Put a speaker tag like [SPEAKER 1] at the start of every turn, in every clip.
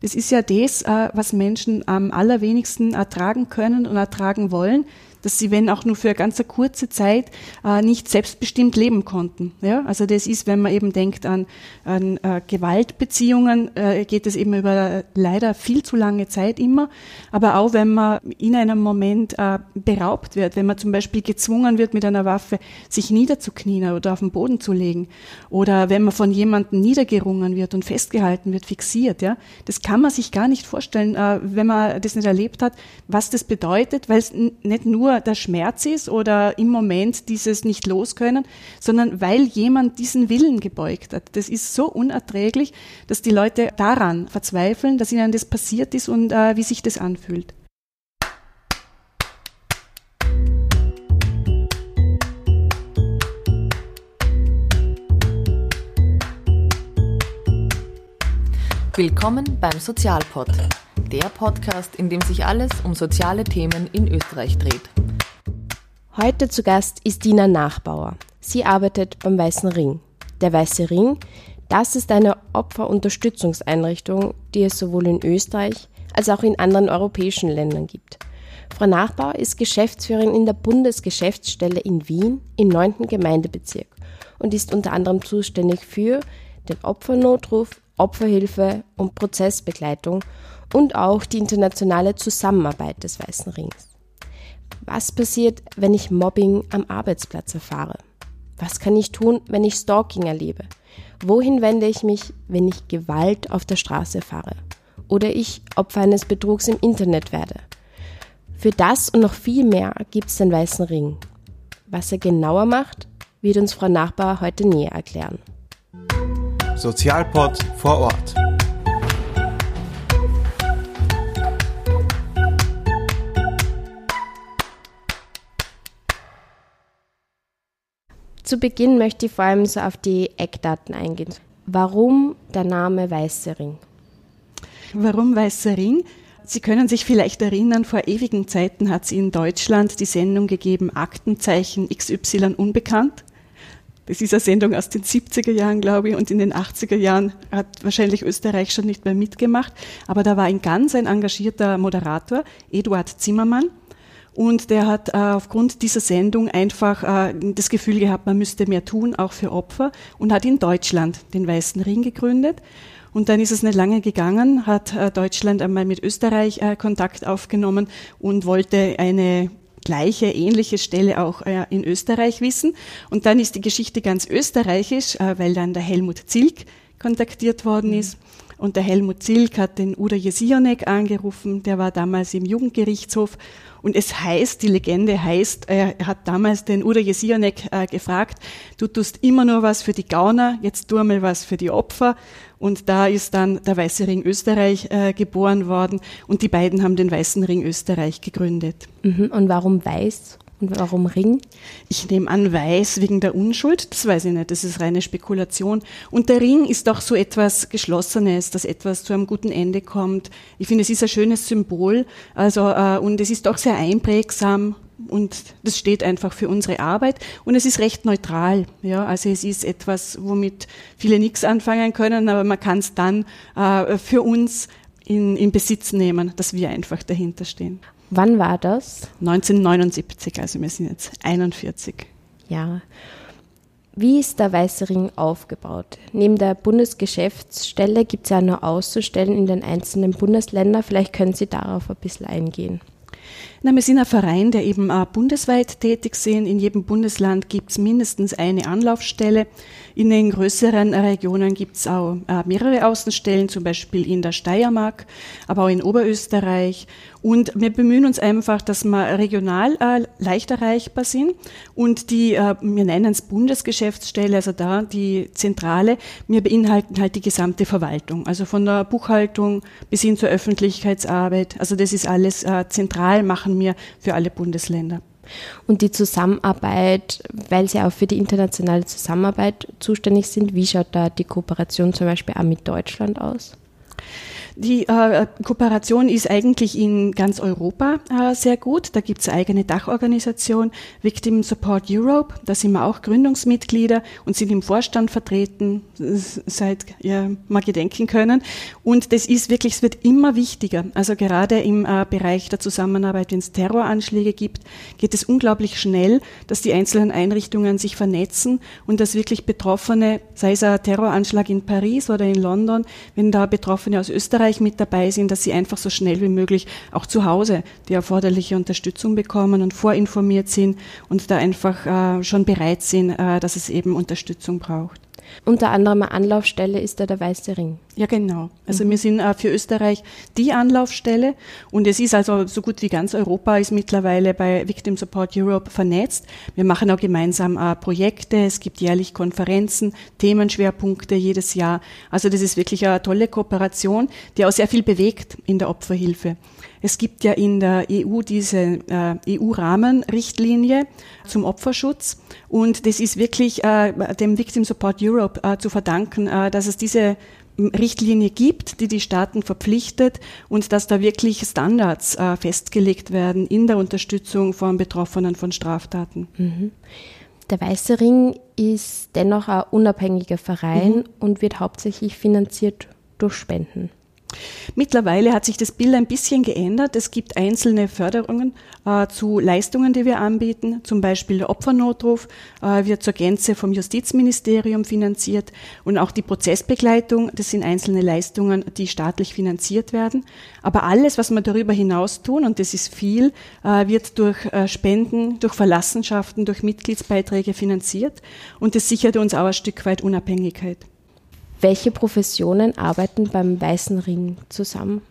[SPEAKER 1] Das ist ja das, äh, was Menschen am allerwenigsten ertragen können und ertragen wollen, dass sie, wenn auch nur für eine ganz kurze Zeit, äh, nicht selbstbestimmt leben konnten. Ja? Also das ist, wenn man eben denkt an, an äh, Gewaltbeziehungen, äh, geht es eben über leider viel zu lange Zeit immer. Aber auch wenn man in einem Moment beraubt wird, wenn man zum Beispiel gezwungen wird, mit einer Waffe sich niederzuknien oder auf den Boden zu legen. Oder wenn man von jemandem niedergerungen wird und festgehalten wird, fixiert. Ja? Das kann man sich gar nicht vorstellen, wenn man das nicht erlebt hat, was das bedeutet, weil es nicht nur der Schmerz ist oder im Moment dieses nicht loskönnen, sondern weil jemand diesen Willen gebeugt hat. Das ist so unerträglich, dass die Leute daran verzweifeln, dass ihnen das passiert ist und äh, wie sich das anfühlt.
[SPEAKER 2] Willkommen beim Sozialpod, der Podcast, in dem sich alles um soziale Themen in Österreich dreht.
[SPEAKER 3] Heute zu Gast ist Dina Nachbauer. Sie arbeitet beim Weißen Ring. Der Weiße Ring, das ist eine Opferunterstützungseinrichtung, die es sowohl in Österreich als auch in anderen europäischen Ländern gibt. Frau Nachbauer ist Geschäftsführerin in der Bundesgeschäftsstelle in Wien im 9. Gemeindebezirk und ist unter anderem zuständig für den Opfernotruf, Opferhilfe und Prozessbegleitung und auch die internationale Zusammenarbeit des Weißen Rings. Was passiert, wenn ich Mobbing am Arbeitsplatz erfahre? Was kann ich tun, wenn ich Stalking erlebe? Wohin wende ich mich, wenn ich Gewalt auf der Straße erfahre? Oder ich Opfer eines Betrugs im Internet werde? Für das und noch viel mehr gibt es den Weißen Ring. Was er genauer macht, wird uns Frau Nachbar heute näher erklären.
[SPEAKER 4] Sozialpod vor Ort.
[SPEAKER 3] Zu Beginn möchte ich vor allem so auf die Eckdaten eingehen. Warum der Name Weißer Ring?
[SPEAKER 1] Warum Weißer Ring? Sie können sich vielleicht erinnern, vor ewigen Zeiten hat es in Deutschland die Sendung gegeben Aktenzeichen XY unbekannt. Das ist eine Sendung aus den 70er Jahren, glaube ich, und in den 80er Jahren hat wahrscheinlich Österreich schon nicht mehr mitgemacht. Aber da war ein ganz ein engagierter Moderator, Eduard Zimmermann, und der hat äh, aufgrund dieser Sendung einfach äh, das Gefühl gehabt, man müsste mehr tun, auch für Opfer, und hat in Deutschland den Weißen Ring gegründet. Und dann ist es nicht lange gegangen, hat äh, Deutschland einmal mit Österreich äh, Kontakt aufgenommen und wollte eine gleiche, ähnliche Stelle auch äh, in Österreich wissen. Und dann ist die Geschichte ganz österreichisch, äh, weil dann der Helmut Zilk kontaktiert worden ist. Und der Helmut Zilk hat den Uda Jesionek angerufen, der war damals im Jugendgerichtshof. Und es heißt, die Legende heißt, er hat damals den Uda Jesionek äh, gefragt, du tust immer nur was für die Gauner, jetzt tu mal was für die Opfer. Und da ist dann der Weiße Ring Österreich äh, geboren worden und die beiden haben den Weißen Ring Österreich gegründet.
[SPEAKER 3] Mhm. Und warum weiß? Und warum Ring?
[SPEAKER 1] Ich nehme an, weiß wegen der Unschuld. Das weiß ich nicht. Das ist reine Spekulation. Und der Ring ist doch so etwas Geschlossenes, dass etwas zu einem guten Ende kommt. Ich finde, es ist ein schönes Symbol. Also, äh, und es ist auch sehr einprägsam. Und das steht einfach für unsere Arbeit. Und es ist recht neutral. Ja, also es ist etwas, womit viele nichts anfangen können, aber man kann es dann äh, für uns in, in Besitz nehmen, dass wir einfach dahinter stehen.
[SPEAKER 3] Wann war das?
[SPEAKER 1] 1979, also wir sind jetzt 41.
[SPEAKER 3] Ja. Wie ist der Weiße Ring aufgebaut? Neben der Bundesgeschäftsstelle gibt es ja noch auszustellen in den einzelnen Bundesländern. Vielleicht können Sie darauf ein bisschen eingehen.
[SPEAKER 1] Na, wir sind ein Verein, der eben bundesweit tätig sind. In jedem Bundesland gibt es mindestens eine Anlaufstelle. In den größeren Regionen gibt es auch äh, mehrere Außenstellen, zum Beispiel in der Steiermark, aber auch in Oberösterreich. Und wir bemühen uns einfach, dass wir regional äh, leicht erreichbar sind. Und die, äh, wir nennen es Bundesgeschäftsstelle, also da die Zentrale, wir beinhalten halt die gesamte Verwaltung. Also von der Buchhaltung bis hin zur Öffentlichkeitsarbeit. Also das ist alles äh, zentral, machen wir für alle Bundesländer.
[SPEAKER 3] Und die Zusammenarbeit, weil Sie auch für die internationale Zusammenarbeit zuständig sind, wie schaut da die Kooperation zum Beispiel auch mit Deutschland aus?
[SPEAKER 1] Die äh, Kooperation ist eigentlich in ganz Europa äh, sehr gut. Da gibt es eine eigene Dachorganisation, Victim Support Europe. Da sind wir auch Gründungsmitglieder und sind im Vorstand vertreten, seit ja, mal gedenken können. Und das ist wirklich, es wird immer wichtiger. Also gerade im äh, Bereich der Zusammenarbeit, wenn es Terroranschläge gibt, geht es unglaublich schnell, dass die einzelnen Einrichtungen sich vernetzen und dass wirklich Betroffene, sei es ein Terroranschlag in Paris oder in London, wenn da Betroffene aus Österreich Österreich mit dabei sind, dass sie einfach so schnell wie möglich auch zu Hause die erforderliche Unterstützung bekommen und vorinformiert sind und da einfach äh, schon bereit sind, äh, dass es eben Unterstützung braucht.
[SPEAKER 3] Unter anderem eine Anlaufstelle ist da der Weiße Ring.
[SPEAKER 1] Ja, genau. Also mhm. wir sind äh, für Österreich die Anlaufstelle und es ist also so gut wie ganz Europa ist mittlerweile bei Victim Support Europe vernetzt. Wir machen auch gemeinsam äh, Projekte, es gibt jährlich Konferenzen, Themenschwerpunkte jedes Jahr. Also das ist wirklich eine tolle Kooperation, die auch sehr viel bewegt in der Opferhilfe. Es gibt ja in der EU diese äh, EU-Rahmenrichtlinie zum Opferschutz und das ist wirklich äh, dem Victim Support Europe äh, zu verdanken, äh, dass es diese Richtlinie gibt, die die Staaten verpflichtet und dass da wirklich Standards äh, festgelegt werden in der Unterstützung von Betroffenen von Straftaten. Mhm.
[SPEAKER 3] Der Weiße Ring ist dennoch ein unabhängiger Verein mhm. und wird hauptsächlich finanziert durch Spenden.
[SPEAKER 1] Mittlerweile hat sich das Bild ein bisschen geändert. Es gibt einzelne Förderungen äh, zu Leistungen, die wir anbieten. Zum Beispiel der Opfernotruf äh, wird zur Gänze vom Justizministerium finanziert und auch die Prozessbegleitung. Das sind einzelne Leistungen, die staatlich finanziert werden. Aber alles, was wir darüber hinaus tun, und das ist viel, äh, wird durch äh, Spenden, durch Verlassenschaften, durch Mitgliedsbeiträge finanziert. Und das sichert uns auch ein Stück weit Unabhängigkeit.
[SPEAKER 3] Welche Professionen arbeiten beim Weißen Ring zusammen?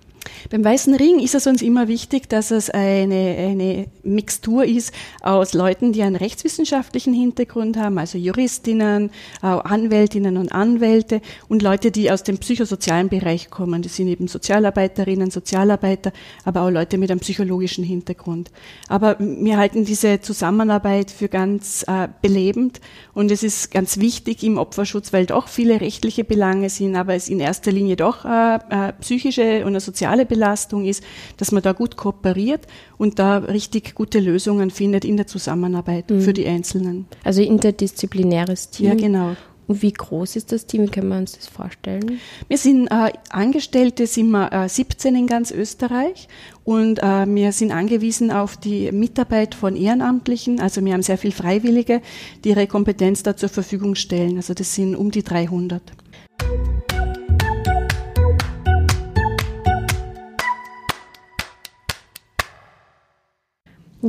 [SPEAKER 1] Beim Weißen Ring ist es uns immer wichtig, dass es eine, eine Mixtur ist aus Leuten, die einen rechtswissenschaftlichen Hintergrund haben, also Juristinnen, Anwältinnen und Anwälte und Leute, die aus dem psychosozialen Bereich kommen. Das sind eben Sozialarbeiterinnen, Sozialarbeiter, aber auch Leute mit einem psychologischen Hintergrund. Aber wir halten diese Zusammenarbeit für ganz äh, belebend und es ist ganz wichtig im Opferschutz, weil doch viele rechtliche Belange sind, aber es in erster Linie doch äh, äh, psychische und soziale soziale Belastung ist, dass man da gut kooperiert und da richtig gute Lösungen findet in der Zusammenarbeit mhm. für die Einzelnen.
[SPEAKER 3] Also interdisziplinäres Team.
[SPEAKER 1] Ja, genau.
[SPEAKER 3] Und wie groß ist das Team? Wie können wir uns das vorstellen?
[SPEAKER 1] Wir sind äh, Angestellte, sind wir äh, 17 in ganz Österreich und äh, wir sind angewiesen auf die Mitarbeit von Ehrenamtlichen. Also wir haben sehr viel Freiwillige, die ihre Kompetenz da zur Verfügung stellen. Also das sind um die 300.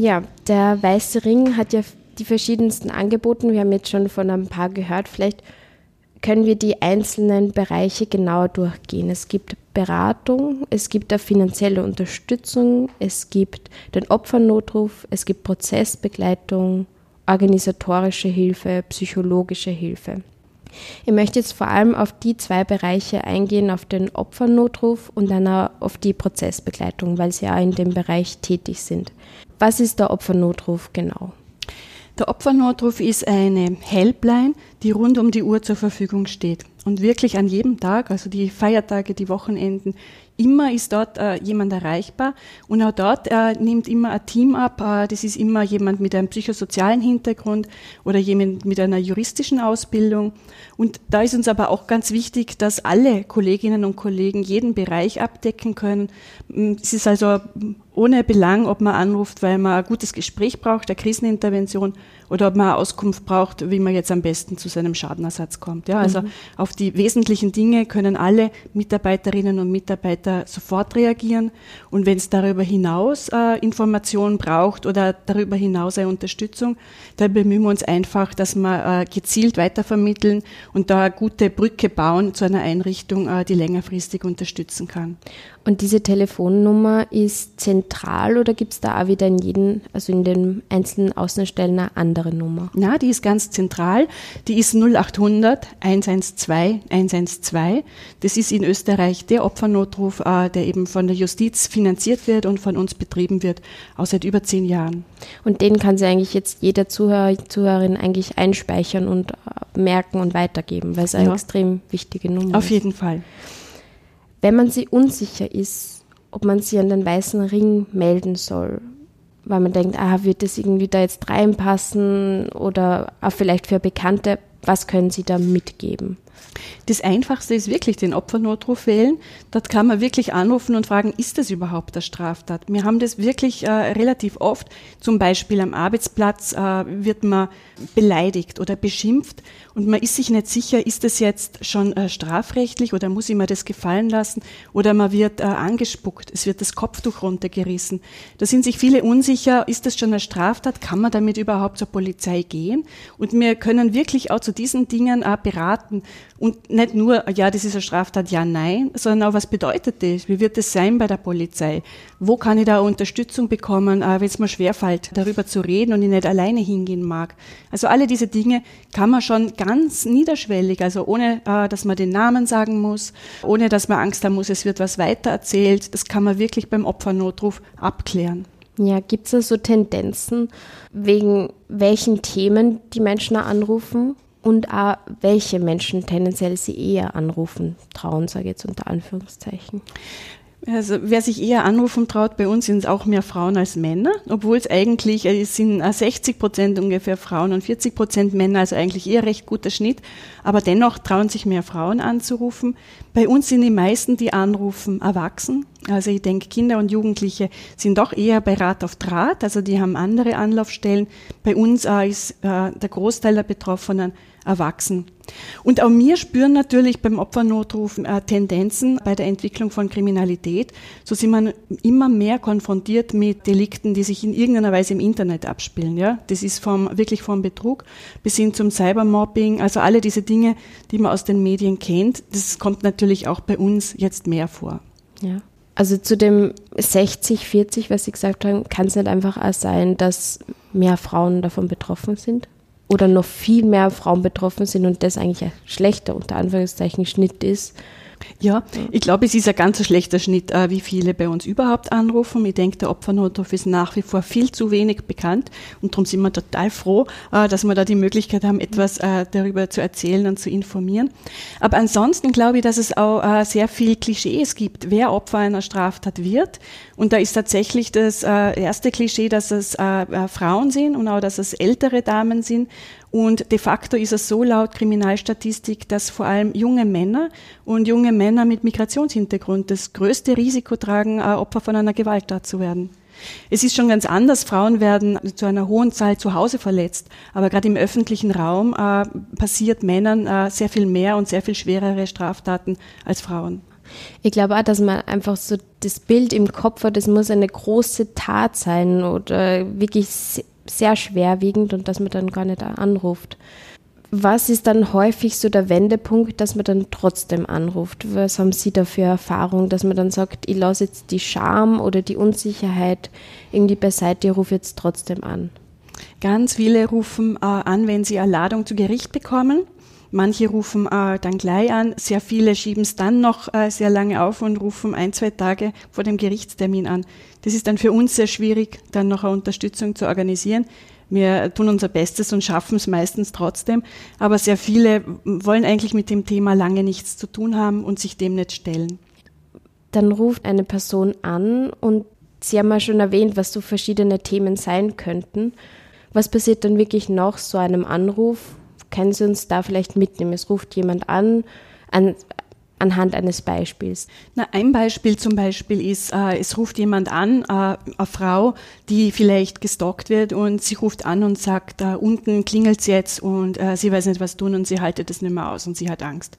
[SPEAKER 3] Ja, der Weiße Ring hat ja die verschiedensten Angebote. Wir haben jetzt schon von ein paar gehört. Vielleicht können wir die einzelnen Bereiche genauer durchgehen. Es gibt Beratung, es gibt auch finanzielle Unterstützung, es gibt den Opfernotruf, es gibt Prozessbegleitung, organisatorische Hilfe, psychologische Hilfe. Ich möchte jetzt vor allem auf die zwei Bereiche eingehen, auf den Opfernotruf und dann auf die Prozessbegleitung, weil sie auch in dem Bereich tätig sind. Was ist der Opfernotruf genau?
[SPEAKER 1] Der Opfernotruf ist eine Helpline, die rund um die Uhr zur Verfügung steht und wirklich an jedem Tag, also die Feiertage, die Wochenenden, immer ist dort äh, jemand erreichbar und auch dort äh, nimmt immer ein Team ab. Äh, das ist immer jemand mit einem psychosozialen Hintergrund oder jemand mit einer juristischen Ausbildung. Und da ist uns aber auch ganz wichtig, dass alle Kolleginnen und Kollegen jeden Bereich abdecken können. Mm, es ist also ohne Belang, ob man anruft, weil man ein gutes Gespräch braucht, eine Krisenintervention oder ob man eine Auskunft braucht, wie man jetzt am besten zu seinem Schadenersatz kommt. Ja, also mhm. auf die wesentlichen Dinge können alle Mitarbeiterinnen und Mitarbeiter sofort reagieren. Und wenn es darüber hinaus äh, Informationen braucht oder darüber hinaus eine Unterstützung, dann bemühen wir uns einfach, dass wir äh, gezielt weitervermitteln und da eine gute Brücke bauen zu einer Einrichtung, äh, die längerfristig unterstützen kann.
[SPEAKER 3] Und diese Telefonnummer ist zentral oder gibt es da auch wieder in jedem, also in den einzelnen Außenstellen eine andere Nummer?
[SPEAKER 1] Na, die ist ganz zentral. Die ist 0800 112 112. Das ist in Österreich der Opfernotruf, äh, der eben von der Justiz finanziert wird und von uns betrieben wird, auch seit über zehn Jahren.
[SPEAKER 3] Und den kann sich eigentlich jetzt jeder Zuhörer, Zuhörerin eigentlich einspeichern und äh, merken und weitergeben, weil es eine ja. extrem wichtige Nummer
[SPEAKER 1] Auf ist. Auf jeden Fall.
[SPEAKER 3] Wenn man sich unsicher ist, ob man sie an den Weißen Ring melden soll, weil man denkt, ah, wird das irgendwie da jetzt reinpassen oder auch vielleicht für Bekannte, was können Sie da mitgeben?
[SPEAKER 1] Das Einfachste ist wirklich den Opfernotruf wählen. Dort kann man wirklich anrufen und fragen, ist das überhaupt eine Straftat? Wir haben das wirklich äh, relativ oft. Zum Beispiel am Arbeitsplatz äh, wird man beleidigt oder beschimpft und man ist sich nicht sicher, ist das jetzt schon äh, strafrechtlich oder muss ich mir das gefallen lassen oder man wird äh, angespuckt, es wird das Kopftuch runtergerissen. Da sind sich viele unsicher, ist das schon eine Straftat? Kann man damit überhaupt zur Polizei gehen? Und wir können wirklich auch zu diesen Dingen äh, beraten und nicht nur, ja, das ist eine Straftat, ja, nein, sondern auch, was bedeutet das? Wie wird das sein bei der Polizei? Wo kann ich da Unterstützung bekommen, wenn es mir schwerfällt, darüber zu reden und ich nicht alleine hingehen mag? Also alle diese Dinge kann man schon ganz niederschwellig, also ohne, äh, dass man den Namen sagen muss, ohne dass man Angst haben muss, es wird was weitererzählt. Das kann man wirklich beim Opfernotruf abklären.
[SPEAKER 3] Ja, gibt es da so Tendenzen, wegen welchen Themen die Menschen anrufen? Und auch welche Menschen tendenziell sie eher anrufen trauen, sage ich jetzt unter Anführungszeichen.
[SPEAKER 1] Also wer sich eher anrufen traut, bei uns sind es auch mehr Frauen als Männer, obwohl es eigentlich äh, es sind 60 äh, Prozent ungefähr Frauen und 40 Prozent Männer, also eigentlich eher recht guter Schnitt. Aber dennoch trauen sich mehr Frauen anzurufen. Bei uns sind die meisten, die anrufen, erwachsen. Also ich denke, Kinder und Jugendliche sind doch eher bei Rat auf Draht, also die haben andere Anlaufstellen. Bei uns äh, ist der Großteil der Betroffenen erwachsen. Und auch wir spüren natürlich beim Opfernotruf äh, Tendenzen bei der Entwicklung von Kriminalität. So sind wir immer mehr konfrontiert mit Delikten, die sich in irgendeiner Weise im Internet abspielen. Ja, das ist vom, wirklich vom Betrug bis hin zum Cybermobbing. Also alle diese Dinge, die man aus den Medien kennt, das kommt natürlich auch bei uns jetzt mehr vor.
[SPEAKER 3] Ja. Also zu dem 60, 40, was Sie gesagt haben, kann es nicht einfach auch sein, dass mehr Frauen davon betroffen sind? Oder noch viel mehr Frauen betroffen sind und das eigentlich ein schlechter, unter Anführungszeichen, Schnitt ist.
[SPEAKER 1] Ja, ich glaube, es ist ein ganz schlechter Schnitt, äh, wie viele bei uns überhaupt anrufen. Ich denke, der Opfernotruf ist nach wie vor viel zu wenig bekannt und darum sind wir total froh, äh, dass wir da die Möglichkeit haben, etwas äh, darüber zu erzählen und zu informieren. Aber ansonsten glaube ich, dass es auch sehr viel Klischees gibt, wer Opfer einer Straftat wird. Und da ist tatsächlich das erste Klischee, dass es Frauen sind und auch, dass es ältere Damen sind und de facto ist es so laut Kriminalstatistik, dass vor allem junge Männer und junge Männer mit Migrationshintergrund das größte Risiko tragen, Opfer von einer Gewalttat zu werden. Es ist schon ganz anders. Frauen werden zu einer hohen Zahl zu Hause verletzt. Aber gerade im öffentlichen Raum äh, passiert Männern äh, sehr viel mehr und sehr viel schwerere Straftaten als Frauen.
[SPEAKER 3] Ich glaube auch, dass man einfach so das Bild im Kopf hat, das muss eine große Tat sein oder wirklich sehr schwerwiegend und dass man dann gar nicht anruft. Was ist dann häufig so der Wendepunkt, dass man dann trotzdem anruft? Was haben Sie da für Erfahrung, dass man dann sagt, ich lasse jetzt die Scham oder die Unsicherheit irgendwie beiseite, ich rufe jetzt trotzdem an?
[SPEAKER 1] Ganz viele rufen äh, an, wenn sie eine Ladung zu Gericht bekommen. Manche rufen äh, dann gleich an, sehr viele schieben es dann noch äh, sehr lange auf und rufen ein, zwei Tage vor dem Gerichtstermin an. Das ist dann für uns sehr schwierig, dann noch eine Unterstützung zu organisieren. Wir tun unser Bestes und schaffen es meistens trotzdem, aber sehr viele wollen eigentlich mit dem Thema lange nichts zu tun haben und sich dem nicht stellen.
[SPEAKER 3] Dann ruft eine Person an und Sie haben ja schon erwähnt, was so verschiedene Themen sein könnten. Was passiert dann wirklich nach so einem Anruf? Können Sie uns da vielleicht mitnehmen? Es ruft jemand an, an anhand eines Beispiels?
[SPEAKER 1] Na, ein Beispiel zum Beispiel ist, äh, es ruft jemand an, äh, eine Frau, die vielleicht gestalkt wird und sie ruft an und sagt, äh, unten klingelt es jetzt und äh, sie weiß nicht was tun und sie haltet es nicht mehr aus und sie hat Angst.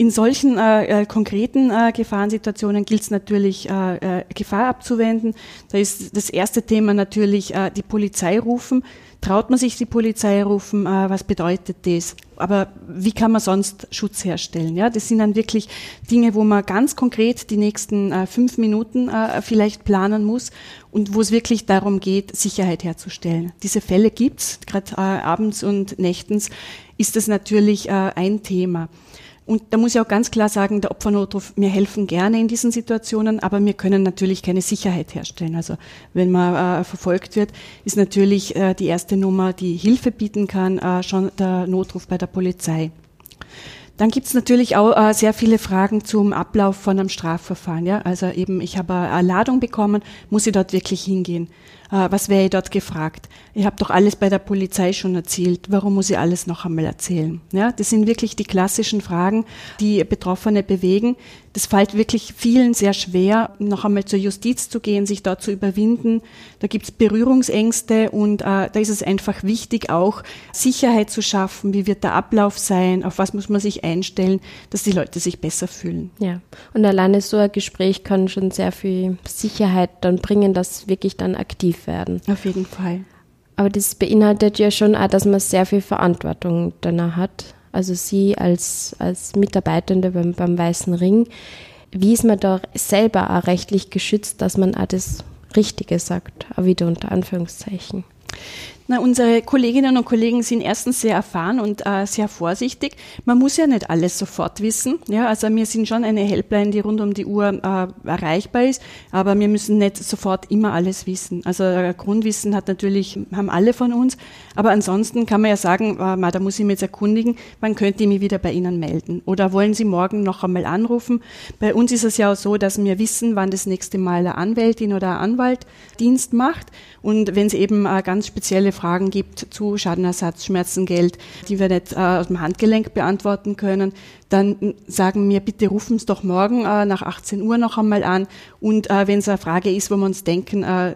[SPEAKER 1] In solchen äh, äh, konkreten äh, Gefahrensituationen gilt es natürlich, äh, äh, Gefahr abzuwenden. Da ist das erste Thema natürlich äh, die Polizei rufen. Traut man sich die Polizei rufen? Äh, was bedeutet das? Aber wie kann man sonst Schutz herstellen? Ja, das sind dann wirklich Dinge, wo man ganz konkret die nächsten äh, fünf Minuten äh, vielleicht planen muss und wo es wirklich darum geht, Sicherheit herzustellen. Diese Fälle gibt's, gerade abends und nächtens ist das natürlich ein Thema. Und da muss ich auch ganz klar sagen, der Opfernotruf, wir helfen gerne in diesen Situationen, aber wir können natürlich keine Sicherheit herstellen. Also wenn man äh, verfolgt wird, ist natürlich äh, die erste Nummer, die Hilfe bieten kann, äh, schon der Notruf bei der Polizei. Dann gibt es natürlich auch äh, sehr viele Fragen zum Ablauf von einem Strafverfahren. Ja? Also eben, ich habe eine Ladung bekommen, muss ich dort wirklich hingehen? Äh, was wäre ich dort gefragt? Ich habe doch alles bei der Polizei schon erzählt. Warum muss ich alles noch einmal erzählen? Ja, das sind wirklich die klassischen Fragen, die Betroffene bewegen. Das fällt wirklich vielen sehr schwer, noch einmal zur Justiz zu gehen, sich dort zu überwinden. Da gibt es Berührungsängste und äh, da ist es einfach wichtig, auch Sicherheit zu schaffen. Wie wird der Ablauf sein? Auf was muss man sich einstellen, dass die Leute sich besser fühlen?
[SPEAKER 3] Ja, und alleine so ein Gespräch kann schon sehr viel Sicherheit dann bringen, dass wirklich dann aktiv werden.
[SPEAKER 1] Auf jeden Fall.
[SPEAKER 3] Aber das beinhaltet ja schon auch, dass man sehr viel Verantwortung danach hat. Also Sie als, als Mitarbeitende beim, beim Weißen Ring, wie ist man da selber auch rechtlich geschützt, dass man auch das Richtige sagt, auch wieder unter Anführungszeichen?
[SPEAKER 1] Na, unsere Kolleginnen und Kollegen sind erstens sehr erfahren und äh, sehr vorsichtig. Man muss ja nicht alles sofort wissen. Ja, also wir sind schon eine Helpline, die rund um die Uhr äh, erreichbar ist, aber wir müssen nicht sofort immer alles wissen. Also äh, Grundwissen hat natürlich, haben alle von uns, aber ansonsten kann man ja sagen, äh, da muss ich mich jetzt erkundigen, wann könnte ich mich wieder bei Ihnen melden? Oder wollen Sie morgen noch einmal anrufen? Bei uns ist es ja auch so, dass wir wissen, wann das nächste Mal eine Anwältin oder ein Anwalt Dienst macht. Und wenn es eben äh, ganz spezielle Fragen gibt zu Schadenersatz, Schmerzengeld, die wir nicht äh, aus dem Handgelenk beantworten können, dann sagen wir, bitte rufen Sie doch morgen äh, nach 18 Uhr noch einmal an. Und äh, wenn es eine Frage ist, wo wir uns denken, äh,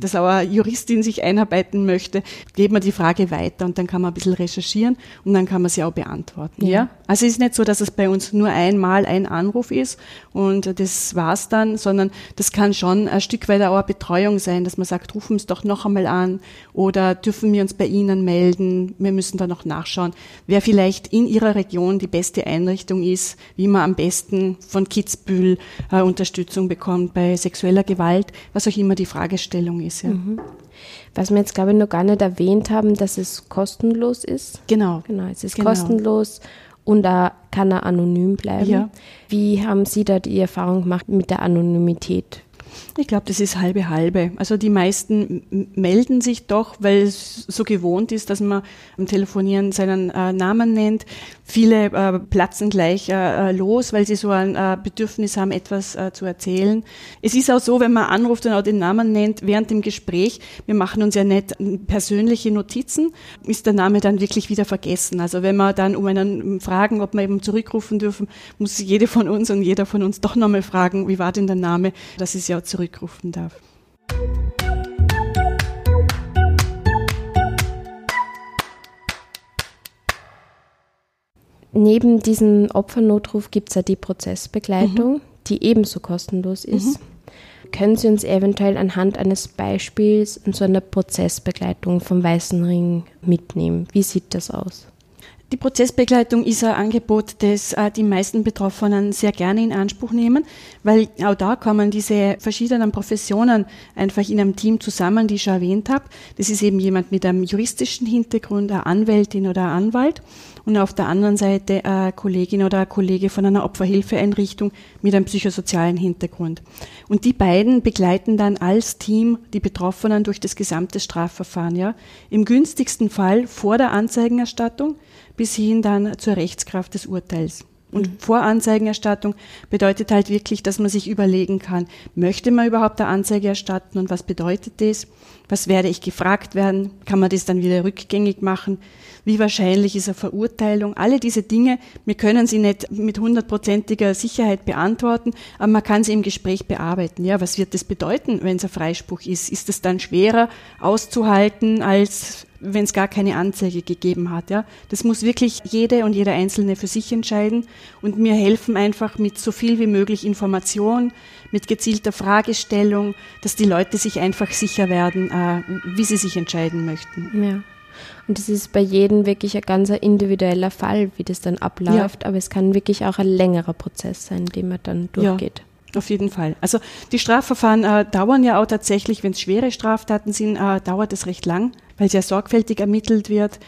[SPEAKER 1] dass auch eine Juristin sich einarbeiten möchte, geben wir die Frage weiter und dann kann man ein bisschen recherchieren und dann kann man sie auch beantworten. Ja. ja? Also es ist nicht so, dass es bei uns nur einmal ein Anruf ist und das war's dann, sondern das kann schon ein Stück weit auch eine Betreuung sein, dass man sagt, rufen Sie doch noch einmal an oder dürfen wir uns bei Ihnen melden. Wir müssen da noch nachschauen, wer vielleicht in Ihrer Region die beste Einrichtung Einrichtung ist, wie man am besten von Kitzbühel äh, Unterstützung bekommt bei sexueller Gewalt, was auch immer die Fragestellung ist. Ja. Mhm.
[SPEAKER 3] Was wir jetzt, glaube ich, noch gar nicht erwähnt haben, dass es kostenlos ist.
[SPEAKER 1] Genau.
[SPEAKER 3] Genau, es ist genau. kostenlos und da kann er anonym bleiben. Ja. Wie haben Sie da die Erfahrung gemacht mit der Anonymität?
[SPEAKER 1] Ich glaube, das ist halbe halbe. Also die meisten melden sich doch, weil es so gewohnt ist, dass man am Telefonieren seinen äh, Namen nennt. Viele äh, platzen gleich äh, äh los, weil sie so ein äh, Bedürfnis haben, etwas äh, zu erzählen. Es ist auch so, wenn man anruft und auch den Namen nennt, während dem Gespräch, wir machen uns ja nicht persönliche Notizen, ist der Name dann wirklich wieder vergessen. Also wenn wir dann um einen fragen, ob wir eben zurückrufen dürfen, muss jede von uns und jeder von uns doch nochmal fragen, wie war denn der Name, dass ich es ja zurückrufen darf.
[SPEAKER 3] Neben diesem Opfernotruf gibt es ja die Prozessbegleitung, mhm. die ebenso kostenlos ist. Mhm. Können Sie uns eventuell anhand eines Beispiels und so einer Prozessbegleitung vom Weißen Ring mitnehmen? Wie sieht das aus?
[SPEAKER 1] Die Prozessbegleitung ist ein Angebot, das äh, die meisten Betroffenen sehr gerne in Anspruch nehmen, weil auch da kommen diese verschiedenen Professionen einfach in einem Team zusammen, die ich schon erwähnt habe. Das ist eben jemand mit einem juristischen Hintergrund, eine Anwältin oder ein Anwalt und auf der anderen Seite eine Kollegin oder ein Kollege von einer Opferhilfeeinrichtung mit einem psychosozialen Hintergrund. Und die beiden begleiten dann als Team die Betroffenen durch das gesamte Strafverfahren. Ja. Im günstigsten Fall vor der Anzeigenerstattung bis hin dann zur Rechtskraft des Urteils. Und mhm. Voranzeigenerstattung bedeutet halt wirklich, dass man sich überlegen kann, möchte man überhaupt eine Anzeige erstatten und was bedeutet das? Was werde ich gefragt werden? Kann man das dann wieder rückgängig machen? Wie wahrscheinlich ist eine Verurteilung? Alle diese Dinge, wir können sie nicht mit hundertprozentiger Sicherheit beantworten, aber man kann sie im Gespräch bearbeiten. Ja, was wird das bedeuten, wenn es ein Freispruch ist? Ist es dann schwerer auszuhalten als wenn es gar keine Anzeige gegeben hat. Ja. Das muss wirklich jede und jeder Einzelne für sich entscheiden. Und wir helfen einfach mit so viel wie möglich Information, mit gezielter Fragestellung, dass die Leute sich einfach sicher werden, äh, wie sie sich entscheiden möchten.
[SPEAKER 3] Ja. Und das ist bei jedem wirklich ein ganz individueller Fall, wie das dann abläuft. Ja. Aber es kann wirklich auch ein längerer Prozess sein, den man dann durchgeht.
[SPEAKER 1] Ja. Auf jeden Fall. Also die Strafverfahren äh, dauern ja auch tatsächlich, wenn es schwere Straftaten sind, äh, dauert es recht lang weil sehr sorgfältig ermittelt wird.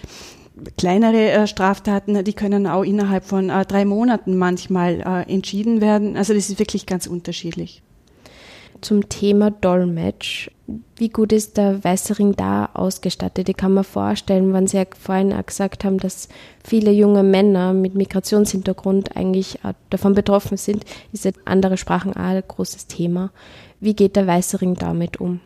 [SPEAKER 1] Kleinere äh, Straftaten, die können auch innerhalb von äh, drei Monaten manchmal äh, entschieden werden. Also das ist wirklich ganz unterschiedlich.
[SPEAKER 3] Zum Thema Dolmetsch. Wie gut ist der Weiße Ring da ausgestattet? Ich kann mir vorstellen, wenn Sie ja vorhin auch gesagt haben, dass viele junge Männer mit Migrationshintergrund eigentlich davon betroffen sind, ist ja andere Sprachen auch ein großes Thema. Wie geht der Weiße Ring damit um?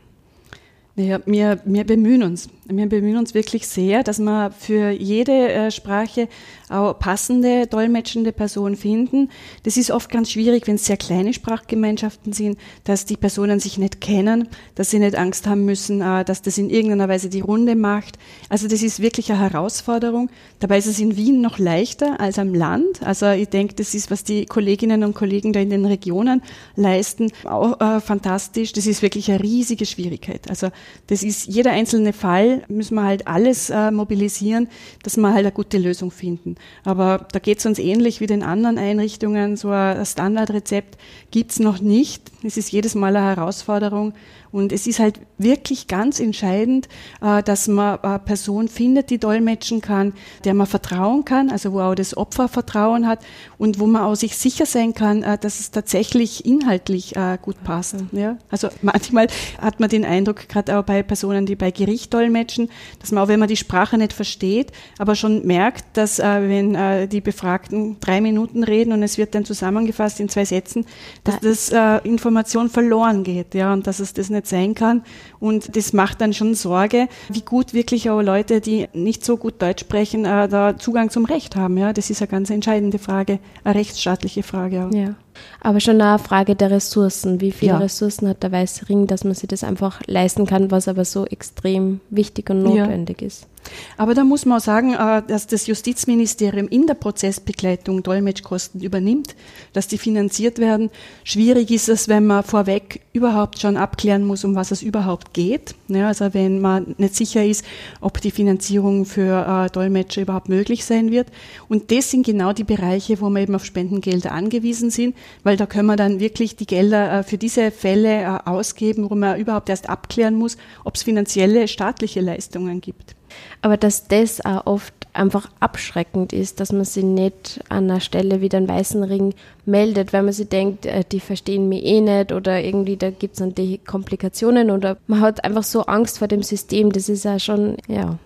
[SPEAKER 1] Ja, wir, wir bemühen uns. Wir bemühen uns wirklich sehr, dass wir für jede äh, Sprache auch passende, dolmetschende Person finden. Das ist oft ganz schwierig, wenn es sehr kleine Sprachgemeinschaften sind, dass die Personen sich nicht kennen, dass sie nicht Angst haben müssen, äh, dass das in irgendeiner Weise die Runde macht. Also das ist wirklich eine Herausforderung. Dabei ist es in Wien noch leichter als am Land. Also ich denke, das ist, was die Kolleginnen und Kollegen da in den Regionen leisten, auch äh, fantastisch. Das ist wirklich eine riesige Schwierigkeit. Also das ist jeder einzelne Fall müssen wir halt alles äh, mobilisieren, dass wir halt eine gute Lösung finden. Aber da geht es uns ähnlich wie den anderen Einrichtungen. So ein Standardrezept gibt es noch nicht. Es ist jedes Mal eine Herausforderung. Und es ist halt wirklich ganz entscheidend, äh, dass man eine Person findet, die dolmetschen kann, der man vertrauen kann, also wo auch das Opfer Vertrauen hat und wo man auch sich sicher sein kann, äh, dass es tatsächlich inhaltlich äh, gut passt. Ja? Also manchmal hat man den Eindruck, gerade auch bei Personen, die bei Gericht dolmetschen, dass man auch, wenn man die Sprache nicht versteht, aber schon merkt, dass wenn die Befragten drei Minuten reden und es wird dann zusammengefasst in zwei Sätzen, dass das Information verloren geht, ja, und dass es das nicht nicht sein kann. Und das macht dann schon Sorge, wie gut wirklich auch Leute, die nicht so gut Deutsch sprechen, äh, da Zugang zum Recht haben. Ja, das ist eine ganz entscheidende Frage, eine rechtsstaatliche Frage.
[SPEAKER 3] Auch. Ja. Aber schon eine Frage der Ressourcen. Wie viele ja. Ressourcen hat der Weiße Ring, dass man sich das einfach leisten kann, was aber so extrem wichtig und notwendig ja. ist?
[SPEAKER 1] Aber da muss man auch sagen, äh, dass das Justizministerium in der Prozessbegleitung Dolmetschkosten übernimmt, dass die finanziert werden. Schwierig ist es, wenn man vorweg überhaupt schon abklären muss, um was es überhaupt geht. Also wenn man nicht sicher ist, ob die Finanzierung für äh, Dolmetscher überhaupt möglich sein wird. Und das sind genau die Bereiche, wo wir eben auf Spendengelder angewiesen sind weil da können wir dann wirklich die Gelder äh, für diese Fälle ausgeben, wo man überhaupt erst abklären muss, ob es finanzielle staatliche Leistungen gibt.
[SPEAKER 3] Aber dass das auch oft einfach abschreckend ist, dass man sich nicht an einer Stelle wie den Weißen Ring meldet, weil man sich denkt, äh, die verstehen mich eh nicht oder irgendwie da gibt es dann die Komplikationen oder man hat einfach so Angst vor dem System. Das ist ja schon, ja,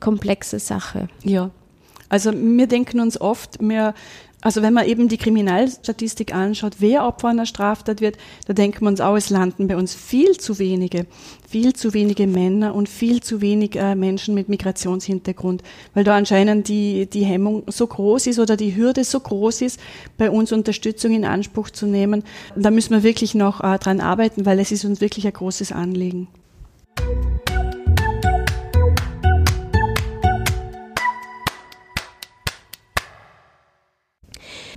[SPEAKER 3] komplexe Sache.
[SPEAKER 1] Ja. Also wir denken uns oft, wir also wenn man eben die Kriminalstatistik anschaut, wer Opfer einer Straftat wird, da denken wir uns auch, es landen bei uns viel zu wenige, viel zu wenige Männer und viel zu wenig äh, Menschen mit Migrationshintergrund, weil da anscheinend die, die Hemmung so groß ist oder die Hürde so groß ist, bei uns Unterstützung in Anspruch zu nehmen. Da müssen wir wirklich noch äh, dran arbeiten, weil es ist uns wirklich ein großes Anliegen.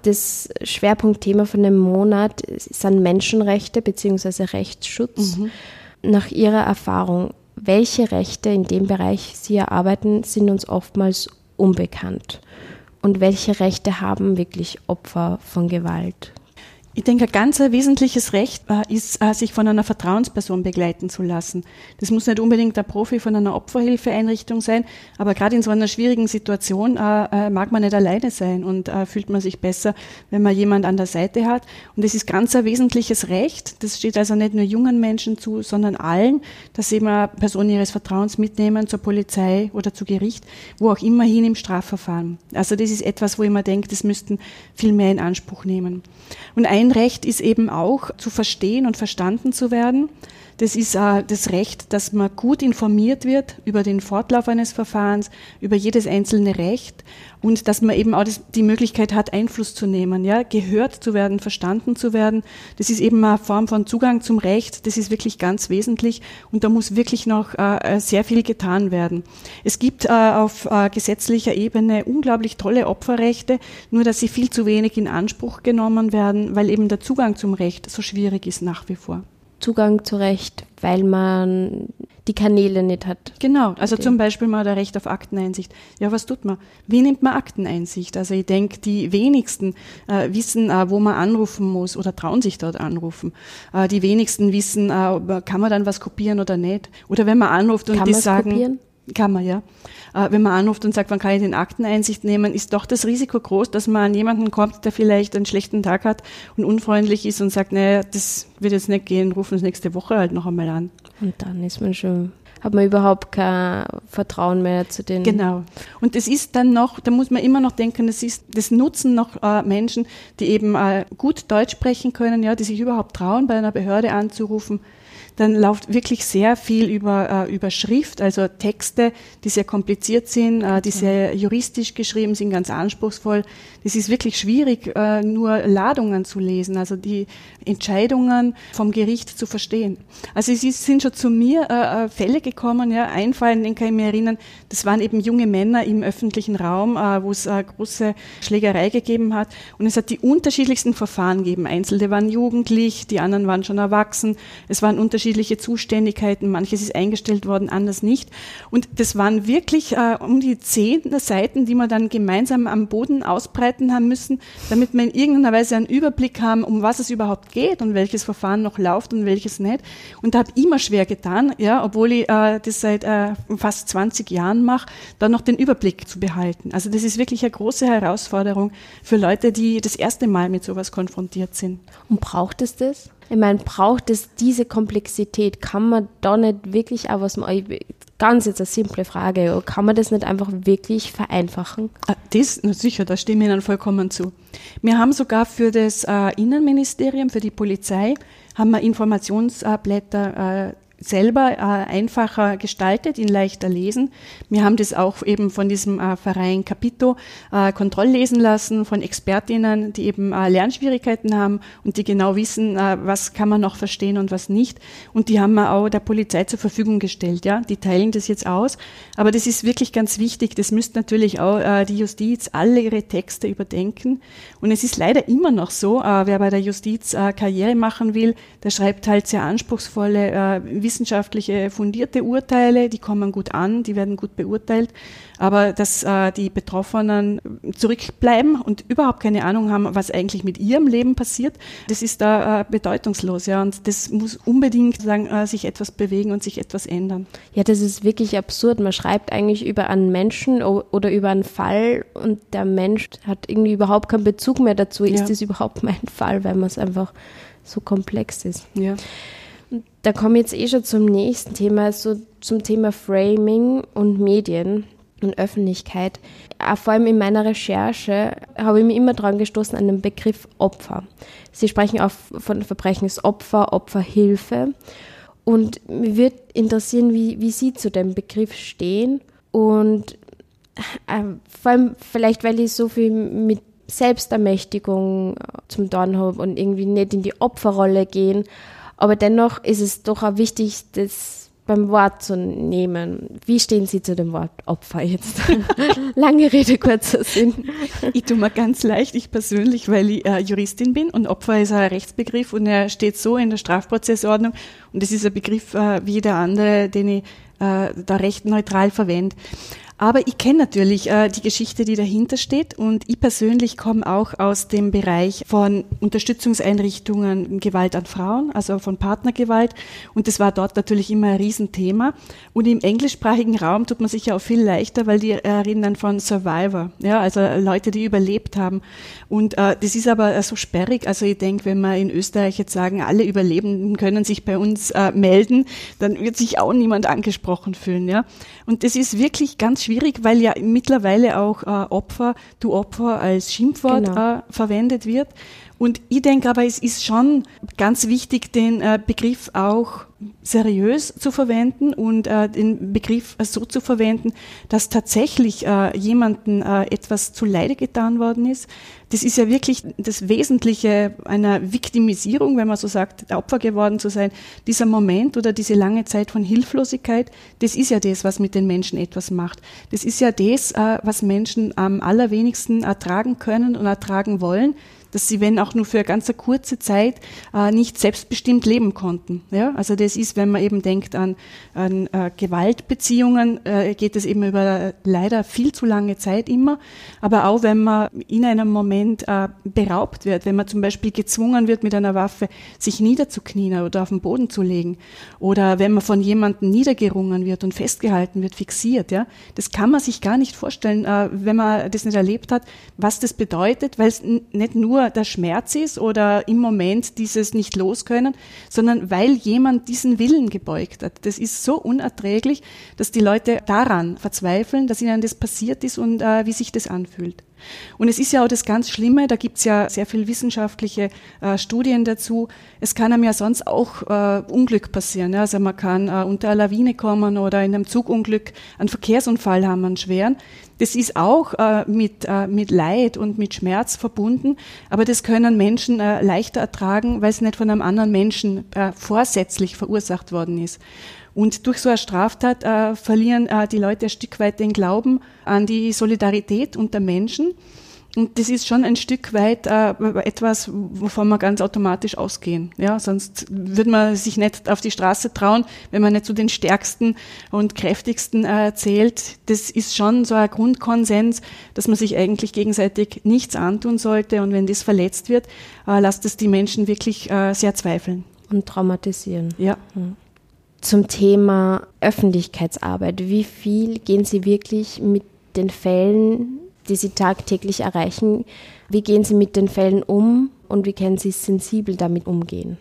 [SPEAKER 3] Das Schwerpunktthema von dem Monat sind Menschenrechte bzw. Rechtsschutz. Mhm. Nach Ihrer Erfahrung, welche Rechte in dem Bereich Sie erarbeiten, sind uns oftmals unbekannt? Und welche Rechte haben wirklich Opfer von Gewalt?
[SPEAKER 1] Ich denke, ein ganz wesentliches Recht äh, ist, äh, sich von einer Vertrauensperson begleiten zu lassen. Das muss nicht unbedingt der Profi von einer Opferhilfeeinrichtung sein, aber gerade in so einer schwierigen Situation äh, mag man nicht alleine sein und fühlt man sich besser, wenn man jemand an der Seite hat. Und das ist ganz ein wesentliches Recht. Das steht also nicht nur jungen Menschen zu, sondern allen, dass sie immer Personen ihres Vertrauens mitnehmen zur Polizei oder zu Gericht, wo auch immer hin im Strafverfahren. Also das ist etwas, wo ich mir denke, das müssten viel mehr in Anspruch nehmen. Und ein ein Recht ist eben auch zu verstehen und verstanden zu werden. Das ist äh, das Recht, dass man gut informiert wird über den Fortlauf eines Verfahrens, über jedes einzelne Recht und dass man eben auch das, die Möglichkeit hat, Einfluss zu nehmen, ja, gehört zu werden, verstanden zu werden. Das ist eben eine Form von Zugang zum Recht. Das ist wirklich ganz wesentlich und da muss wirklich noch äh, sehr viel getan werden. Es gibt äh, auf äh, gesetzlicher Ebene unglaublich tolle Opferrechte, nur dass sie viel zu wenig in Anspruch genommen werden, weil eben der Zugang zum Recht so schwierig ist nach wie vor.
[SPEAKER 3] Zugang zu Recht, weil man die Kanäle nicht hat.
[SPEAKER 1] Genau, also zum Beispiel mal der Recht auf Akteneinsicht. Ja, was tut man? Wie nimmt man Akteneinsicht? Also ich denke, die wenigsten äh, wissen, äh, wo man anrufen muss oder trauen sich dort anrufen. Äh, die wenigsten wissen, äh, kann man dann was kopieren oder nicht. Oder wenn man anruft und
[SPEAKER 3] kann
[SPEAKER 1] die sagen,
[SPEAKER 3] kopieren?
[SPEAKER 1] Kann man, ja. Äh, wenn man anruft und sagt, wann kann ich den Akteneinsicht nehmen, ist doch das Risiko groß, dass man an jemanden kommt, der vielleicht einen schlechten Tag hat und unfreundlich ist und sagt, naja, das wird jetzt nicht gehen, rufen Sie nächste Woche halt noch einmal an.
[SPEAKER 3] Und dann ist man schon hat man überhaupt kein Vertrauen mehr zu den.
[SPEAKER 1] Genau. Und es ist dann noch, da muss man immer noch denken, das ist, das nutzen noch äh, Menschen, die eben äh, gut Deutsch sprechen können, ja, die sich überhaupt trauen, bei einer Behörde anzurufen dann läuft wirklich sehr viel über, äh, über Schrift, also Texte, die sehr kompliziert sind, äh, die sehr juristisch geschrieben sind, ganz anspruchsvoll. Es ist wirklich schwierig, äh, nur Ladungen zu lesen, also die Entscheidungen vom Gericht zu verstehen. Also es ist, sind schon zu mir äh, äh, Fälle gekommen, ja, ein Fall, den kann ich mir erinnern, das waren eben junge Männer im öffentlichen Raum, äh, wo es äh, große Schlägerei gegeben hat und es hat die unterschiedlichsten Verfahren gegeben. Einzelne waren jugendlich, die anderen waren schon erwachsen, es waren unterschiedliche unterschiedliche Zuständigkeiten. Manches ist eingestellt worden, anders nicht. Und das waren wirklich äh, um die zehn Seiten, die wir dann gemeinsam am Boden ausbreiten haben müssen, damit wir in irgendeiner Weise einen Überblick haben, um was es überhaupt geht und welches Verfahren noch läuft und welches nicht. Und da habe ich immer schwer getan, ja, obwohl ich äh, das seit äh, fast 20 Jahren mache, da noch den Überblick zu behalten. Also das ist wirklich eine große Herausforderung für Leute, die das erste Mal mit sowas konfrontiert sind.
[SPEAKER 3] Und braucht es das? Ich meine, braucht es diese Komplexität? Kann man da nicht wirklich auch was machen? Ganz jetzt eine simple Frage. Kann man das nicht einfach wirklich vereinfachen?
[SPEAKER 1] Ah, das, sicher, da stimme ich Ihnen vollkommen zu. Wir haben sogar für das äh, Innenministerium, für die Polizei, haben wir Informationsblätter äh, selber äh, einfacher gestaltet, ihn leichter lesen. Wir haben das auch eben von diesem äh, Verein Capito äh, kontrolllesen lassen, von Expertinnen, die eben äh, Lernschwierigkeiten haben und die genau wissen, äh, was kann man noch verstehen und was nicht. Und die haben wir auch der Polizei zur Verfügung gestellt. Ja, Die teilen das jetzt aus. Aber das ist wirklich ganz wichtig. Das müsste natürlich auch äh, die Justiz alle ihre Texte überdenken. Und es ist leider immer noch so, äh, wer bei der Justiz äh, Karriere machen will, der schreibt halt sehr anspruchsvolle äh, wissenschaftliche fundierte Urteile, die kommen gut an, die werden gut beurteilt, aber dass äh, die Betroffenen zurückbleiben und überhaupt keine Ahnung haben, was eigentlich mit ihrem Leben passiert, das ist da äh, bedeutungslos, ja, und das muss unbedingt sagen, äh, sich etwas bewegen und sich etwas ändern.
[SPEAKER 3] Ja, das ist wirklich absurd. Man schreibt eigentlich über einen Menschen oder über einen Fall und der Mensch hat irgendwie überhaupt keinen Bezug mehr dazu. Ja. Ist das überhaupt mein Fall, weil man es einfach so komplex ist?
[SPEAKER 1] Ja.
[SPEAKER 3] Da komme ich jetzt eh schon zum nächsten Thema, so zum Thema Framing und Medien und Öffentlichkeit. Auch vor allem in meiner Recherche habe ich mich immer dran gestoßen an den Begriff Opfer. Sie sprechen auch von Verbrechensopfer, Opferhilfe. Und mich würde interessieren, wie, wie Sie zu dem Begriff stehen und äh, vor allem vielleicht, weil ich so viel mit Selbstermächtigung zum Dorn habe und irgendwie nicht in die Opferrolle gehen aber dennoch ist es doch auch wichtig, das beim Wort zu nehmen. Wie stehen Sie zu dem Wort Opfer jetzt? Lange Rede, kurzer Sinn.
[SPEAKER 1] Ich tue mir ganz leicht, ich persönlich, weil ich äh, Juristin bin und Opfer ist ein Rechtsbegriff und er steht so in der Strafprozessordnung und das ist ein Begriff äh, wie der andere, den ich äh, da recht neutral verwende. Aber ich kenne natürlich äh, die Geschichte, die dahinter steht. Und ich persönlich komme auch aus dem Bereich von Unterstützungseinrichtungen Gewalt an Frauen, also von Partnergewalt. Und das war dort natürlich immer ein Riesenthema. Und im englischsprachigen Raum tut man sich ja auch viel leichter, weil die erinnern von Survivor, ja, also Leute, die überlebt haben. Und äh, das ist aber so sperrig, also ich denke, wenn wir in Österreich jetzt sagen, alle Überlebenden können sich bei uns äh, melden, dann wird sich auch niemand angesprochen fühlen, ja und das ist wirklich ganz schwierig, weil ja mittlerweile auch äh, Opfer, du Opfer als Schimpfwort genau. äh, verwendet wird. Und ich denke aber, es ist schon ganz wichtig, den äh, Begriff auch seriös zu verwenden und äh, den Begriff äh, so zu verwenden, dass tatsächlich jemanden äh, etwas zu Leide getan worden ist. Das ist ja wirklich das Wesentliche einer Viktimisierung, wenn man so sagt, Opfer geworden zu sein. Dieser Moment oder diese lange Zeit von Hilflosigkeit, das ist ja das, was mit den Menschen etwas macht. Das ist ja das, was Menschen am allerwenigsten ertragen können und ertragen wollen dass sie, wenn auch nur für eine ganz kurze Zeit, äh, nicht selbstbestimmt leben konnten. Ja? Also das ist, wenn man eben denkt an, an äh, Gewaltbeziehungen, äh, geht es eben über leider viel zu lange Zeit immer, aber auch wenn man in einem Moment beraubt wird, wenn man zum Beispiel gezwungen wird, mit einer Waffe sich niederzuknien oder auf den Boden zu legen oder wenn man von jemandem niedergerungen wird und festgehalten wird, fixiert, ja, das kann man sich gar nicht vorstellen, wenn man das nicht erlebt hat, was das bedeutet, weil es nicht nur der Schmerz ist oder im Moment dieses nicht loskönnen, sondern weil jemand diesen Willen gebeugt hat. Das ist so unerträglich, dass die Leute daran verzweifeln, dass ihnen das passiert ist und äh, wie sich das anfühlt. Und es ist ja auch das ganz Schlimme, da gibt es ja sehr viel wissenschaftliche äh, Studien dazu. Es kann einem ja sonst auch äh, Unglück passieren. Ja? Also man kann äh, unter eine Lawine kommen oder in einem Zugunglück einen Verkehrsunfall haben, einen schweren. Das ist auch äh, mit, äh, mit Leid und mit Schmerz verbunden, aber das können Menschen äh, leichter ertragen, weil es nicht von einem anderen Menschen vorsätzlich verursacht worden ist. Und durch so eine Straftat äh, verlieren äh, die Leute ein Stück weit den Glauben an die Solidarität unter Menschen. Und das ist schon ein Stück weit äh, etwas, wovon wir ganz automatisch ausgehen. Ja, sonst würde man sich nicht auf die Straße trauen, wenn man nicht zu den stärksten und kräftigsten äh, zählt. Das ist schon so ein Grundkonsens, dass man sich eigentlich gegenseitig nichts antun sollte. Und wenn das verletzt wird, äh, lasst es die Menschen wirklich äh, sehr zweifeln.
[SPEAKER 3] Und traumatisieren.
[SPEAKER 1] Ja. Mhm
[SPEAKER 3] zum Thema Öffentlichkeitsarbeit. Wie viel gehen Sie wirklich mit den Fällen, die Sie tagtäglich erreichen, wie gehen Sie mit den Fällen um und wie können Sie sensibel damit umgehen?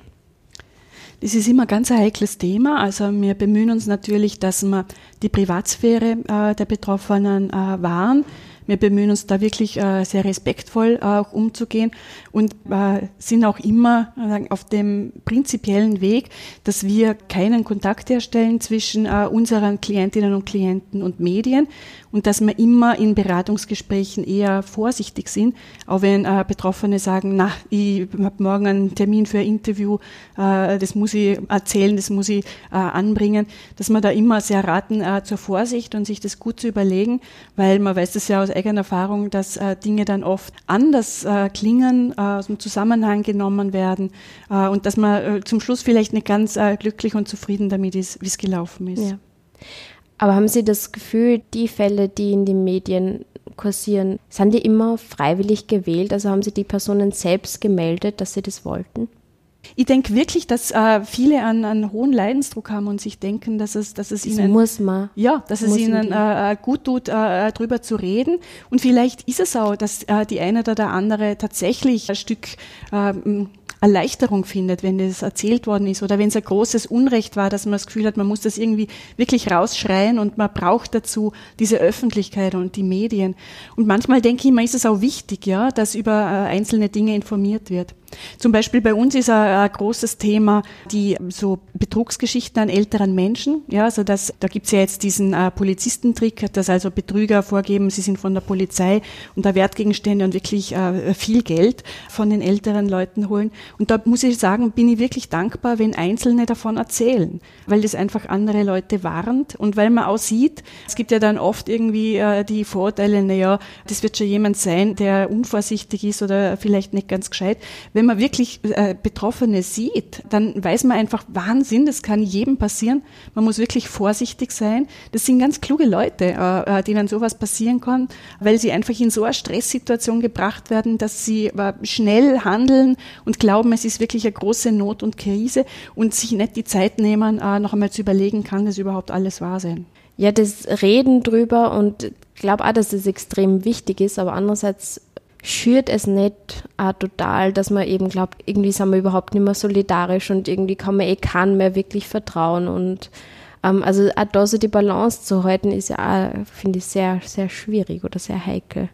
[SPEAKER 1] Das ist immer ganz ein heikles Thema. Also wir bemühen uns natürlich, dass wir die Privatsphäre äh, der Betroffenen äh, wahren. Wir bemühen uns da wirklich äh, sehr respektvoll auch umzugehen und äh, sind auch immer äh, auf dem prinzipiellen Weg, dass wir keinen Kontakt herstellen zwischen äh, unseren Klientinnen und Klienten und Medien und dass wir immer in Beratungsgesprächen eher vorsichtig sind, auch wenn äh, Betroffene sagen, na, ich habe morgen einen Termin für ein Interview, äh, das muss ich erzählen, das muss ich äh, anbringen, dass wir da immer sehr raten äh, zur Vorsicht und sich das gut zu überlegen, weil man weiß das ja aus eigener Erfahrung, dass äh, Dinge dann oft anders äh, klingen, äh, aus dem Zusammenhang genommen werden äh, und dass man äh, zum Schluss vielleicht nicht ganz äh, glücklich und zufrieden damit ist, wie es gelaufen ist. Ja.
[SPEAKER 3] Aber haben Sie das Gefühl, die Fälle, die in den Medien kursieren, sind die immer freiwillig gewählt? Also haben Sie die Personen selbst gemeldet, dass sie das wollten?
[SPEAKER 1] Ich denke wirklich, dass äh, viele einen, einen hohen Leidensdruck haben und sich denken, dass es, dass es
[SPEAKER 3] das
[SPEAKER 1] ihnen
[SPEAKER 3] muss man,
[SPEAKER 1] ja, dass es ihnen äh, äh, gut tut, äh, drüber zu reden. Und vielleicht ist es auch, dass äh, die eine oder der andere tatsächlich ein Stück äh, Erleichterung findet, wenn das erzählt worden ist oder wenn es ein großes Unrecht war, dass man das Gefühl hat, man muss das irgendwie wirklich rausschreien und man braucht dazu diese Öffentlichkeit und die Medien. Und manchmal denke ich immer, ist es auch wichtig, ja, dass über äh, einzelne Dinge informiert wird. Zum Beispiel bei uns ist ein, großes Thema die so Betrugsgeschichten an älteren Menschen. Ja, also das, da gibt's ja jetzt diesen äh, Polizistentrick, dass also Betrüger vorgeben, sie sind von der Polizei und da Wertgegenstände und wirklich äh, viel Geld von den älteren Leuten holen. Und da muss ich sagen, bin ich wirklich dankbar, wenn Einzelne davon erzählen, weil das einfach andere Leute warnt und weil man auch sieht, es gibt ja dann oft irgendwie äh, die Vorurteile, naja, das wird schon jemand sein, der unvorsichtig ist oder vielleicht nicht ganz gescheit wenn man wirklich äh, Betroffene sieht, dann weiß man einfach, Wahnsinn, das kann jedem passieren. Man muss wirklich vorsichtig sein. Das sind ganz kluge Leute, äh, äh, denen sowas passieren kann, weil sie einfach in so eine Stresssituation gebracht werden, dass sie äh, schnell handeln und glauben, es ist wirklich eine große Not und Krise und sich nicht die Zeit nehmen, äh, noch einmal zu überlegen, kann das überhaupt alles wahr sein.
[SPEAKER 3] Ja, das Reden drüber und ich glaube auch, dass es extrem wichtig ist, aber andererseits schürt es nicht auch total, dass man eben glaubt, irgendwie sind wir überhaupt nicht mehr solidarisch und irgendwie kann man eh keinen mehr wirklich vertrauen und ähm, also auch da so die Balance zu halten, ist ja auch, finde ich, sehr, sehr schwierig oder sehr heikel.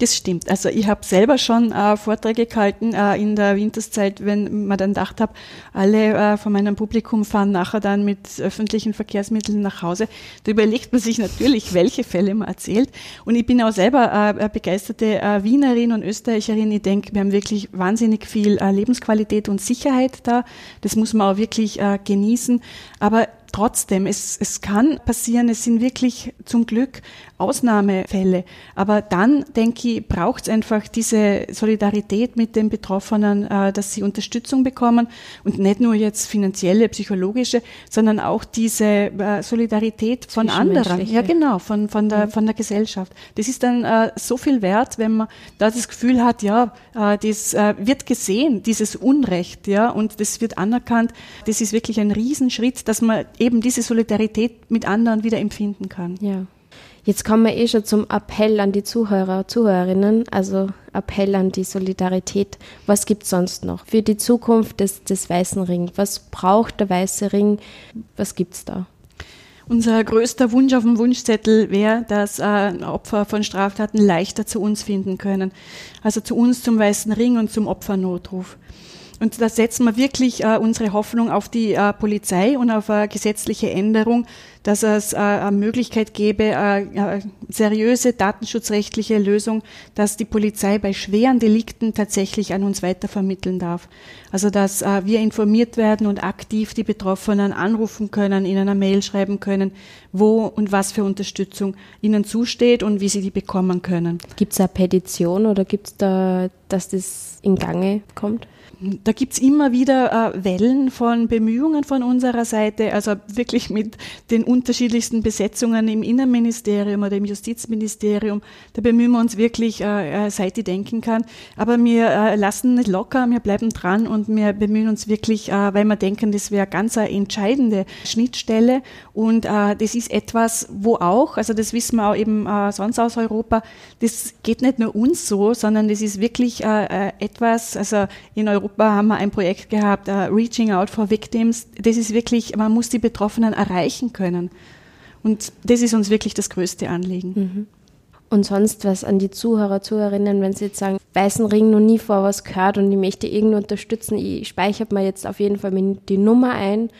[SPEAKER 1] Das stimmt. Also ich habe selber schon äh, Vorträge gehalten äh, in der Winterszeit, wenn man dann gedacht habe, alle äh, von meinem Publikum fahren nachher dann mit öffentlichen Verkehrsmitteln nach Hause. Da überlegt man sich natürlich, welche Fälle man erzählt. Und ich bin auch selber äh, begeisterte äh, Wienerin und Österreicherin. Ich denke, wir haben wirklich wahnsinnig viel äh, Lebensqualität und Sicherheit da. Das muss man auch wirklich genießen. Aber trotzdem, es, es kann passieren, es sind wirklich zum Glück Ausnahmefälle. Aber dann, denke ich, braucht es einfach diese Solidarität mit den Betroffenen, äh, dass sie Unterstützung bekommen und nicht nur jetzt finanzielle, psychologische, sondern auch diese äh, Solidarität von anderen. Ja, genau, von, von, der, mhm. von der Gesellschaft. Das ist dann äh, so viel wert, wenn man da das Gefühl hat, ja, das wird gesehen, dieses Unrecht, ja, und das wird anerkannt. Das ist wirklich ein Riesenschritt, dass man eben diese Solidarität mit anderen wieder empfinden kann.
[SPEAKER 3] Ja. Jetzt kommen wir eh schon zum Appell an die Zuhörer, Zuhörerinnen, also Appell an die Solidarität. Was gibt es sonst noch für die Zukunft des, des Weißen Ring? Was braucht der Weiße Ring? Was gibt es da?
[SPEAKER 1] Unser größter Wunsch auf dem Wunschzettel wäre, dass äh, Opfer von Straftaten leichter zu uns finden können. Also zu uns zum Weißen Ring und zum Opfernotruf. Und da setzen wir wirklich äh, unsere Hoffnung auf die äh, Polizei und auf eine gesetzliche Änderung, dass es äh, eine Möglichkeit gäbe, äh, seriöse datenschutzrechtliche Lösung, dass die Polizei bei schweren Delikten tatsächlich an uns weitervermitteln darf. Also dass äh, wir informiert werden und aktiv die Betroffenen anrufen können, ihnen eine Mail schreiben können, wo und was für Unterstützung ihnen zusteht und wie sie die bekommen können.
[SPEAKER 3] Gibt es eine Petition oder gibt es da, dass das in Gange kommt?
[SPEAKER 1] Da gibt's immer wieder äh, Wellen von Bemühungen von unserer Seite, also wirklich mit den unterschiedlichsten Besetzungen im Innenministerium oder im Justizministerium. Da bemühen wir uns wirklich, äh, äh seit ich denken kann. Aber wir äh, lassen nicht locker, wir bleiben dran und wir bemühen uns wirklich, äh, weil wir denken, das wäre ganz eine entscheidende Schnittstelle. Und äh, das ist etwas, wo auch, also das wissen wir auch eben sonst aus Europa, das geht nicht nur uns so, sondern das ist wirklich etwas, also in Europa Europa haben wir ein Projekt gehabt, uh, Reaching Out for Victims. Das ist wirklich, man muss die Betroffenen erreichen können. Und das ist uns wirklich das größte Anliegen. Mhm.
[SPEAKER 3] Und sonst was an die Zuhörer, Zuhörerinnen, wenn sie jetzt sagen, Weißen Ring noch nie vor was gehört und ich möchte irgendwie unterstützen, ich speichere mir jetzt auf jeden Fall die Nummer ein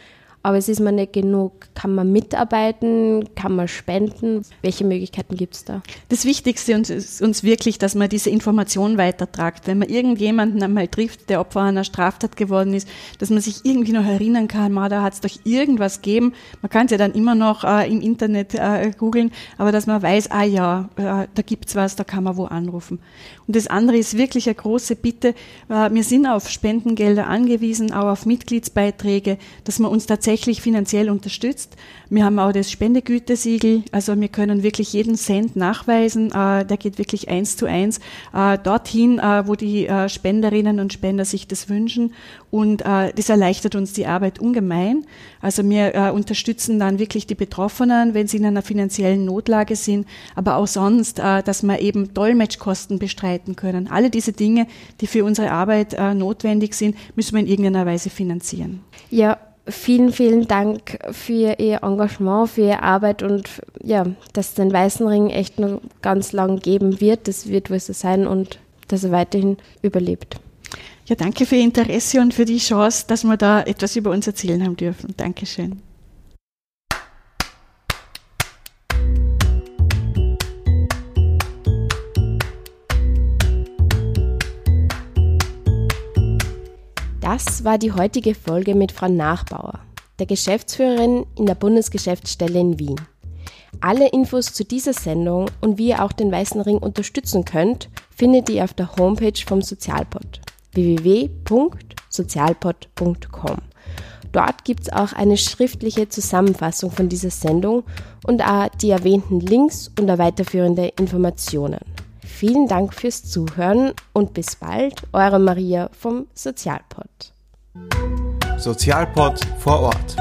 [SPEAKER 3] aber es ist mir nicht genug. Kann man mitarbeiten? Kann man spenden? Welche Möglichkeiten gibt es da?
[SPEAKER 1] Das Wichtigste ist uns wirklich, dass man diese Information weitertragt. Wenn man irgendjemanden einmal trifft, der Opfer einer Straftat geworden ist, dass man sich irgendwie noch erinnern kann, da hat es doch irgendwas gegeben. Man kann es ja dann immer noch äh, im Internet äh, googeln, aber dass man weiß, ah ja, äh, da gibt's was, da kann man wo anrufen. Und das andere ist wirklich eine große Bitte. Äh, wir sind auf Spendengelder angewiesen, auch auf Mitgliedsbeiträge, dass man uns tatsächlich tatsächlich finanziell unterstützt. Wir haben auch das Spendegütesiegel, also wir können wirklich jeden Cent nachweisen. Äh, der geht wirklich eins zu eins äh, dorthin, äh, wo die Spenderinnen und Spender sich das wünschen. Und das erleichtert uns die Arbeit ungemein. Also wir unterstützen dann wirklich die Betroffenen, wenn sie in einer finanziellen Notlage sind, aber auch sonst, dass wir eben Dolmetschkosten bestreiten können. Alle diese Dinge, die für unsere Arbeit notwendig sind, müssen wir in irgendeiner Weise finanzieren.
[SPEAKER 3] Ja, vielen, vielen Dank für Ihr Engagement, für Ihre Arbeit und ja, dass es den Weißen Ring echt noch ganz lang geben wird. Das wird wohl so sein und dass er weiterhin überlebt.
[SPEAKER 1] Ja, danke für Ihr Interesse und für die Chance, dass wir da etwas über uns erzählen haben dürfen. Dankeschön.
[SPEAKER 3] Das war die heutige Folge mit Frau Nachbauer, der Geschäftsführerin in der Bundesgeschäftsstelle in Wien. Alle Infos zu dieser Sendung und wie ihr auch den Weißen Ring unterstützen könnt, findet ihr auf der Homepage vom Sozialpod www.sozialpod.com. Dort gibt es auch eine schriftliche Zusammenfassung von dieser Sendung und auch die erwähnten Links und weiterführende Informationen. Vielen Dank fürs Zuhören und bis bald, eure Maria vom Sozialpod.
[SPEAKER 4] Sozialpod vor Ort.